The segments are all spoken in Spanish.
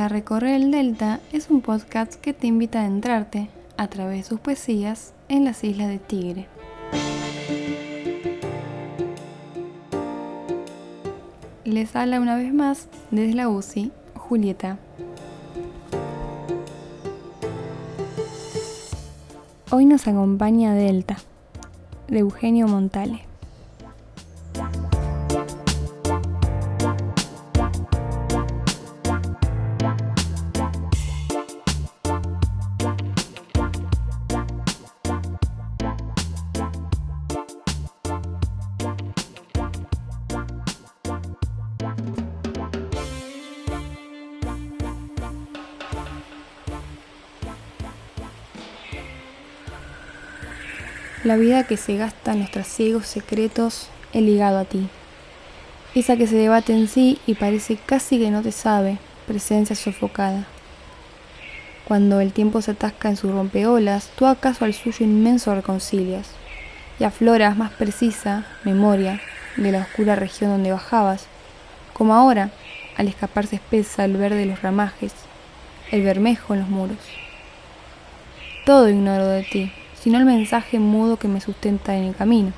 recorrer el Delta es un podcast que te invita a adentrarte, a través de sus poesías, en las islas de Tigre. Les habla una vez más desde la UCI, Julieta. Hoy nos acompaña Delta, de Eugenio Montale. La vida que se gasta en los trasiegos secretos he ligado a ti. Esa que se debate en sí y parece casi que no te sabe, presencia sofocada. Cuando el tiempo se atasca en sus rompeolas, tú acaso al suyo inmenso reconcilias y afloras más precisa memoria de la oscura región donde bajabas, como ahora, al escaparse espesa el verde de los ramajes, el bermejo en los muros. Todo ignoro de ti, sino el mensaje mudo que me sustenta en el camino.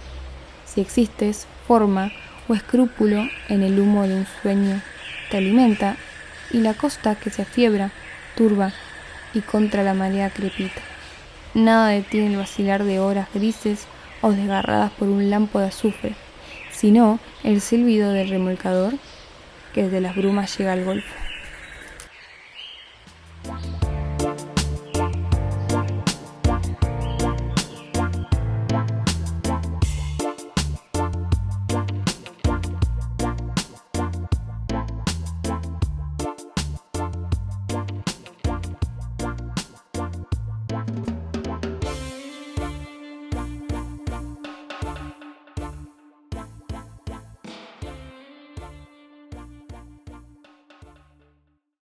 Si existes, forma o escrúpulo en el humo de un sueño, te alimenta y la costa que se afiebra, turba y contra la marea crepita. Nada detiene el vacilar de horas grises o desgarradas por un lampo de azufre, sino el silbido del remolcador que desde las brumas llega al golfo.